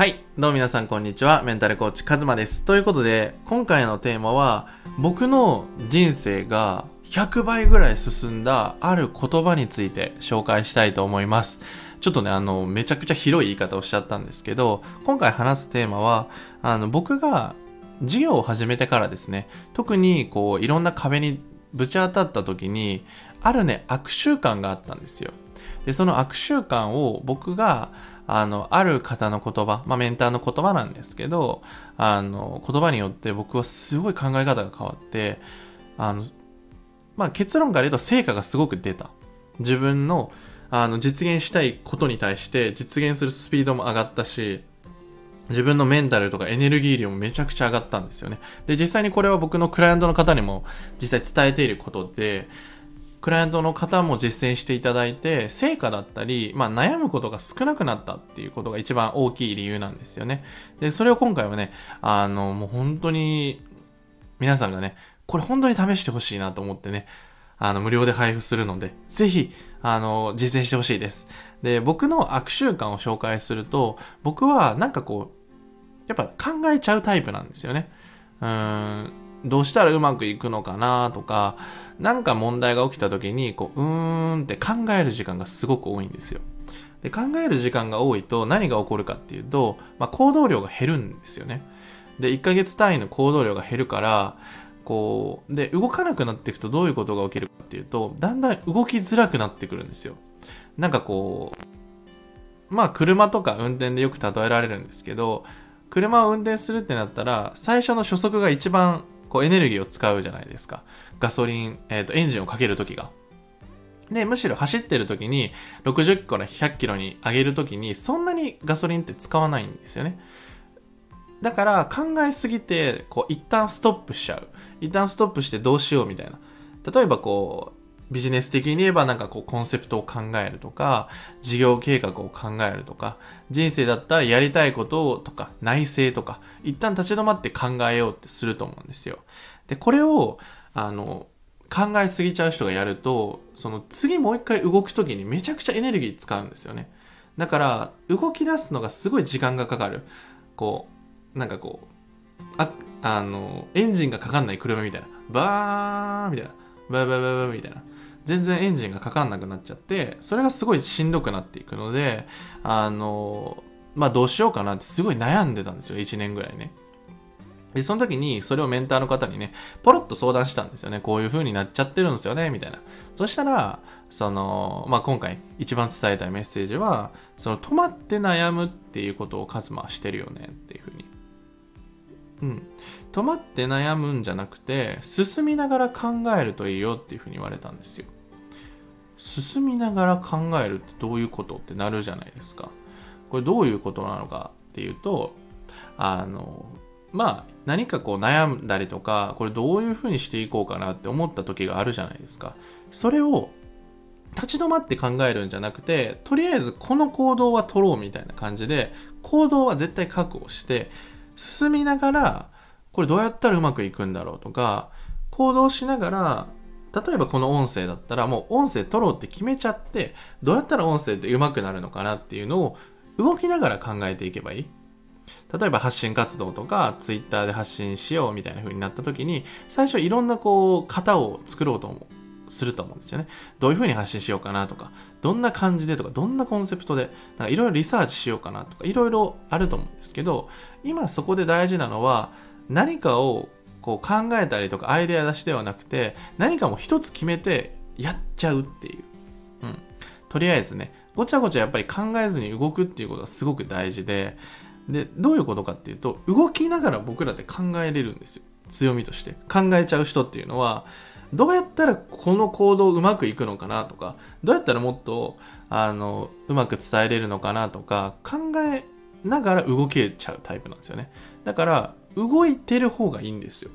はい。どうも皆さんこんにちは。メンタルコーチカズマです。ということで、今回のテーマは、僕の人生が100倍ぐらい進んだある言葉について紹介したいと思います。ちょっとね、あの、めちゃくちゃ広い言い方をしちゃったんですけど、今回話すテーマは、あの、僕が事業を始めてからですね、特にこう、いろんな壁にぶち当たった時に、あるね、悪習慣があったんですよ。で、その悪習慣を僕が、あの、ある方の言葉、まあ、メンターの言葉なんですけど、あの、言葉によって僕はすごい考え方が変わって、あの、まあ、結論から言うと成果がすごく出た。自分の、あの、実現したいことに対して実現するスピードも上がったし、自分のメンタルとかエネルギー量もめちゃくちゃ上がったんですよね。で、実際にこれは僕のクライアントの方にも実際伝えていることで、クライアントの方も実践していただいて、成果だったり、まあ悩むことが少なくなったっていうことが一番大きい理由なんですよね。で、それを今回はね、あの、もう本当に、皆さんがね、これ本当に試してほしいなと思ってね、あの、無料で配布するので、ぜひ、あの、実践してほしいです。で、僕の悪習慣を紹介すると、僕はなんかこう、やっぱ考えちゃうタイプなんですよね。うーん、どうしたらうまくいくのかなとか、なんか問題が起きた時に、こう、うーんって考える時間がすごく多いんですよ。で、考える時間が多いと何が起こるかっていうと、まあ、行動量が減るんですよね。で、1ヶ月単位の行動量が減るから、こう、で、動かなくなっていくとどういうことが起きるかっていうと、だんだん動きづらくなってくるんですよ。なんかこう、まあ車とか運転でよく例えられるんですけど、車を運転するってなったら、最初の初速が一番こうエネルギーを使うじゃないですか。ガソリン、えっ、と、エンジンをかけるときが。で、むしろ走ってる時に60キロから100キロに上げる時にそんなにガソリンって使わないんですよね。だから考えすぎて、こう一旦ストップしちゃう。一旦ストップしてどうしようみたいな。例えばこう、ビジネス的に言えばなんかこうコンセプトを考えるとか、事業計画を考えるとか、人生だったらやりたいこととか、内政とか、一旦立ち止まって考えようってすると思うんですよ。で、これを、あの、考えすぎちゃう人がやると、その次もう一回動くときにめちゃくちゃエネルギー使うんですよね。だから、動き出すのがすごい時間がかかる。こう、なんかこう、あ、あの、エンジンがかかんない車みたいな。バーンみたいな。バーバーバーバーみたいな。全然エンジンがかかんなくなっちゃって、それがすごいしんどくなっていくので、あの、まあどうしようかなってすごい悩んでたんですよ。1年ぐらいね。で、その時に、それをメンターの方にね、ポロッと相談したんですよね。こういう風になっちゃってるんですよね、みたいな。そしたら、その、まあ、今回一番伝えたいメッセージは、その、止まって悩むっていうことをカズマはしてるよね、っていう風に。うん。止まって悩むんじゃなくて、進みながら考えるといいよっていう風に言われたんですよ。進みながら考えるってどういうことってなるじゃないですか。これどういうことなのかっていうと、あの、まあ、何かこう悩んだりとか、これどういうふうにしていこうかなって思った時があるじゃないですか。それを立ち止まって考えるんじゃなくて、とりあえずこの行動は取ろうみたいな感じで、行動は絶対確保して、進みながら、これどうやったらうまくいくんだろうとか、行動しながら、例えばこの音声だったらもう音声取ろうって決めちゃって、どうやったら音声って上手くなるのかなっていうのを動きながら考えていけばいい。例えば発信活動とか、ツイッターで発信しようみたいな風になった時に、最初いろんなこう、型を作ろうと思う、すると思うんですよね。どういう風に発信しようかなとか、どんな感じでとか、どんなコンセプトで、なんかいろいろリサーチしようかなとか、いろいろあると思うんですけど、今そこで大事なのは、何かをこう考えたりとかアイデア出しではなくて、何かも一つ決めてやっちゃうっていう。うん。とりあえずね、ごちゃごちゃやっぱり考えずに動くっていうことがすごく大事で、で、どういうことかっていうと、動きながら僕らって考えれるんですよ。強みとして。考えちゃう人っていうのは、どうやったらこの行動うまくいくのかなとか、どうやったらもっと、あの、うまく伝えれるのかなとか、考えながら動けちゃうタイプなんですよね。だから、動いてる方がいいんですよ。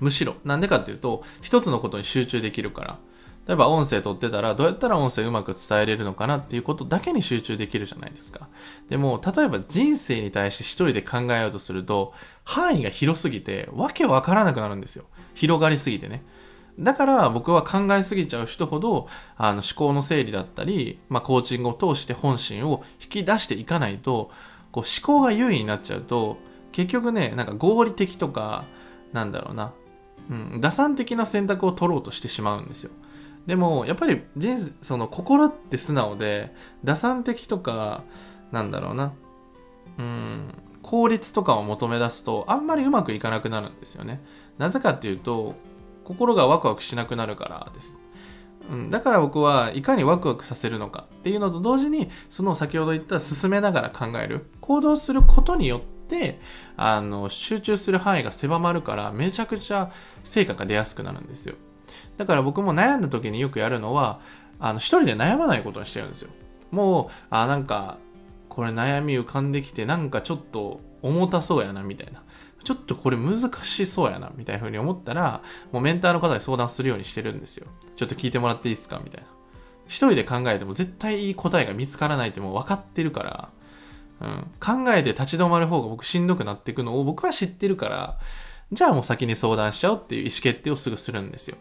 むしろ。なんでかっていうと、一つのことに集中できるから。例えば音声取ってたら、どうやったら音声うまく伝えれるのかなっていうことだけに集中できるじゃないですか。でも、例えば人生に対して一人で考えようとすると、範囲が広すぎて、わけわからなくなるんですよ。広がりすぎてね。だから僕は考えすぎちゃう人ほど、あの思考の整理だったり、まあコーチングを通して本心を引き出していかないと、こう思考が優位になっちゃうと、結局ね、なんか合理的とか、なんだろうな、うん、打算的な選択を取ろうとしてしまうんですよ。でも、やっぱり人生、その心って素直で、打算的とか、なんだろうな、うん、効率とかを求め出すと、あんまりうまくいかなくなるんですよね。なぜかっていうと、心がワクワクしなくなるからです。うん、だから僕はいかにワクワクさせるのかっていうのと同時に、その先ほど言った進めながら考える、行動することによって、あの、集中する範囲が狭まるから、めちゃくちゃ成果が出やすくなるんですよ。だから僕も悩んだ時によくやるのは、あの、一人で悩まないことにしてるんですよ。もう、あ、なんか、これ悩み浮かんできて、なんかちょっと重たそうやな、みたいな。ちょっとこれ難しそうやな、みたいな風に思ったら、もうメンターの方に相談するようにしてるんですよ。ちょっと聞いてもらっていいですか？みたいな。一人で考えても絶対いい答えが見つからないってもう分かってるから、うん、考えて立ち止まる方が僕しんどくなっていくのを僕は知ってるから、じゃあもう先に相談しちゃおうっていう意思決定をすぐするんですよ。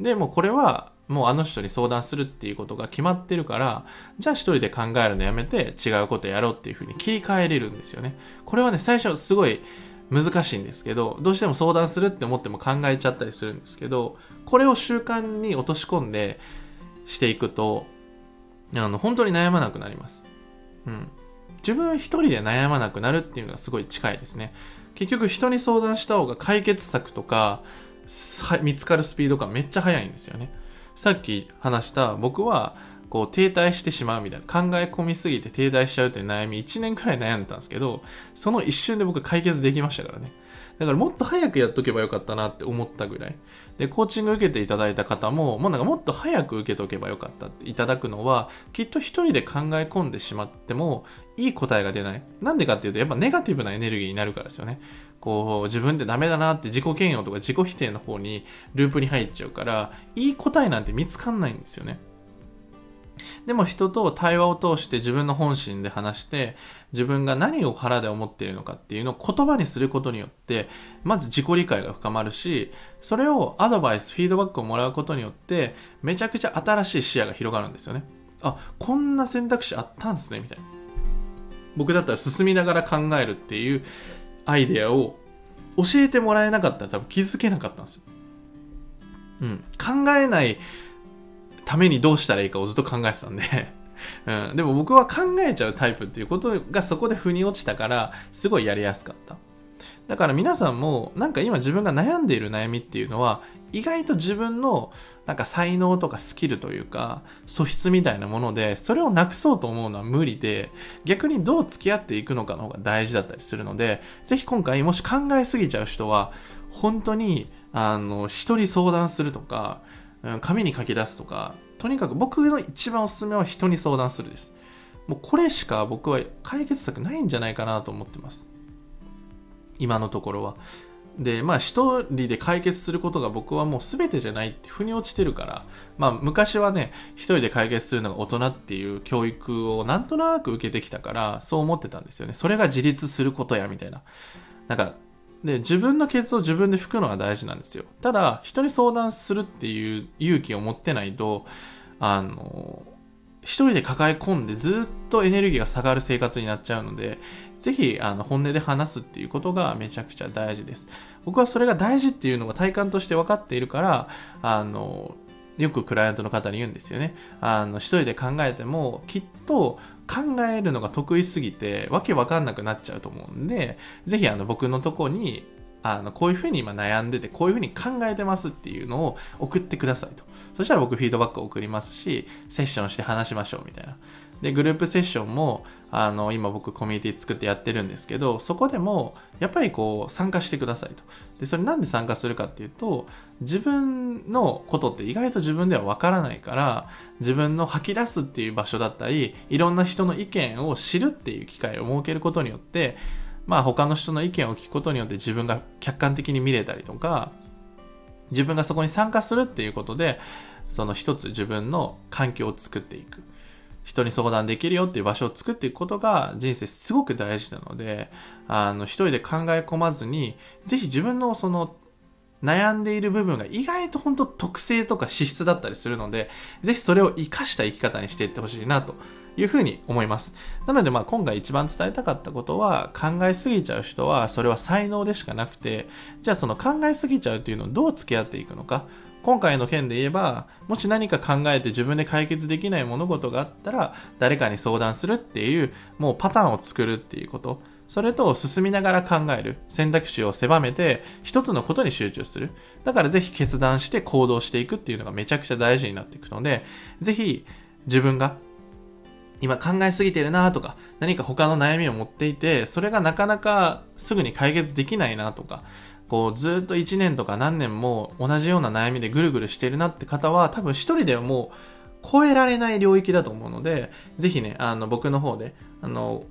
で、もこれは、もうあの人に相談するっていうことが決まってるから、じゃあ一人で考えるのやめて違うことやろうっていうふうに切り替えれるんですよね。これはね、最初すごい難しいんですけど、どうしても相談するって思っても考えちゃったりするんですけど、これを習慣に落とし込んでしていくと、あの、本当に悩まなくなります。うん。自分一人で悩まなくなるっていうのがすごい近いですね。結局人に相談した方が解決策とか、見つかるスピードがめっちゃ速いんですよね。さっき話した僕はこう停滞してしまうみたいな考え込みすぎて停滞しちゃうという悩み1年くらい悩んでたんですけどその一瞬で僕解決できましたからね。だからもっと早くやっとけばよかったなって思ったぐらい。でコーチング受けていただいた方ももうなんかもっと早く受けとけばよかったっていただくのはきっと一人で考え込んでしまってもいい答えが出ない。なんでかっていうとやっぱネガティブなエネルギーになるからですよね。こう自分でダメだなって自己嫌悪とか自己否定の方にループに入っちゃうからいい答えなんて見つかんないんですよね。でも人と対話を通して自分の本心で話して、自分が何を腹で思っているのかっていうのを言葉にすることによって、まず自己理解が深まるし、それをアドバイス、フィードバックをもらうことによって、めちゃくちゃ新しい視野が広がるんですよね。あ、こんな選択肢あったんですね、みたいな。僕だったら進みながら考えるっていうアイデアを教えてもらえなかったら多分気づけなかったんですよ。うん。考えないためにどうしたらいいかをずっと考えてたんで うん、でも僕は考えちゃうタイプっていうことがそこで腑に落ちたから、すごいやりやすかった。だから皆さんも、なんか今自分が悩んでいる悩みっていうのは、意外と自分のなんか才能とかスキルというか、素質みたいなもので、それをなくそうと思うのは無理で、逆にどう付き合っていくのかの方が大事だったりするので、ぜひ今回もし考えすぎちゃう人は、本当に、あの、人に相談するとか、紙に書き出すとか、とにかく僕の一番おすすめは人に相談するです。もうこれしか僕は解決策ないんじゃないかなと思ってます。今のところは。で、まあ一人で解決することが僕はもう全てじゃないって腑に落ちてるから、まあ昔はね、一人で解決するのが大人っていう教育をなんとなく受けてきたから、そう思ってたんですよね。それが自立することや、みたいな。なんか、で、自分のケツを自分で拭くのが大事なんですよ。ただ、人に相談するっていう勇気を持ってないと、あの、一人で抱え込んでずっとエネルギーが下がる生活になっちゃうので、ぜひ、あの、本音で話すっていうことがめちゃくちゃ大事です。僕はそれが大事っていうのが体感として分かっているから、あの、よくクライアントの方に言うんですよね。あの、一人で考えても、きっと考えるのが得意すぎて、わけわかんなくなっちゃうと思うんで、ぜひあの、僕のとこに、あの、こういうふうに今悩んでて、こういうふうに考えてますっていうのを送ってくださいと。そしたら僕フィードバックを送りますし、セッションして話しましょうみたいな。で、グループセッションも、あの、今僕コミュニティ作ってやってるんですけど、そこでも、やっぱりこう、参加してくださいと。で、それなんで参加するかっていうと、自分のことって意外と自分ではわからないから、自分の吐き出すっていう場所だったり、いろんな人の意見を知るっていう機会を設けることによって、まあ他の人の意見を聞くことによって自分が客観的に見れたりとか、自分がそこに参加するっていうことで、その一つ自分の環境を作っていく。人に相談できるよっていう場所を作っていくことが人生すごく大事なので、あの、一人で考え込まずに、ぜひ自分のその悩んでいる部分が意外と本当特性とか資質だったりするので、ぜひそれを活かした生き方にしていってほしいなというふうに思います。なのでまあ今回一番伝えたかったことは考えすぎちゃう人はそれは才能でしかなくて、じゃあその考えすぎちゃうっていうのをどう付き合っていくのか。今回の件で言えば、もし何か考えて自分で解決できない物事があったら、誰かに相談するっていう、もうパターンを作るっていうこと。それと進みながら考える。選択肢を狭めて、一つのことに集中する。だからぜひ決断して行動していくっていうのがめちゃくちゃ大事になっていくので、ぜひ自分が今考えすぎてるなとか、何か他の悩みを持っていて、それがなかなかすぐに解決できないなとか、こうずっと1年とか何年も同じような悩みでぐるぐるしてるなって方は、多分一人ではもう超えられない領域だと思うので、ぜひね、あの僕の方で、あの、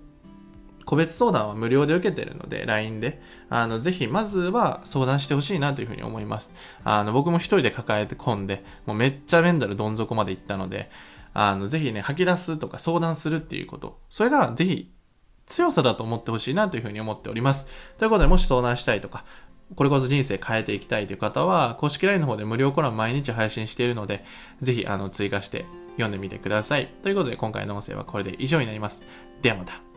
個別相談は無料で受けてるので、LINE で。あの、ぜひ、まずは相談してほしいなというふうに思います。あの、僕も一人で抱えて込んで、もうめっちゃメンタルどん底まで行ったので、あの、ぜひね、吐き出すとか相談するっていうこと。それが、ぜひ、強さだと思ってほしいなというふうに思っております。ということで、もし相談したいとか、これこそ人生変えていきたいという方は、公式 LINE の方で無料コラム毎日配信しているので、ぜひ、あの、追加して読んでみてください。ということで、今回の音声はこれで以上になります。ではまた。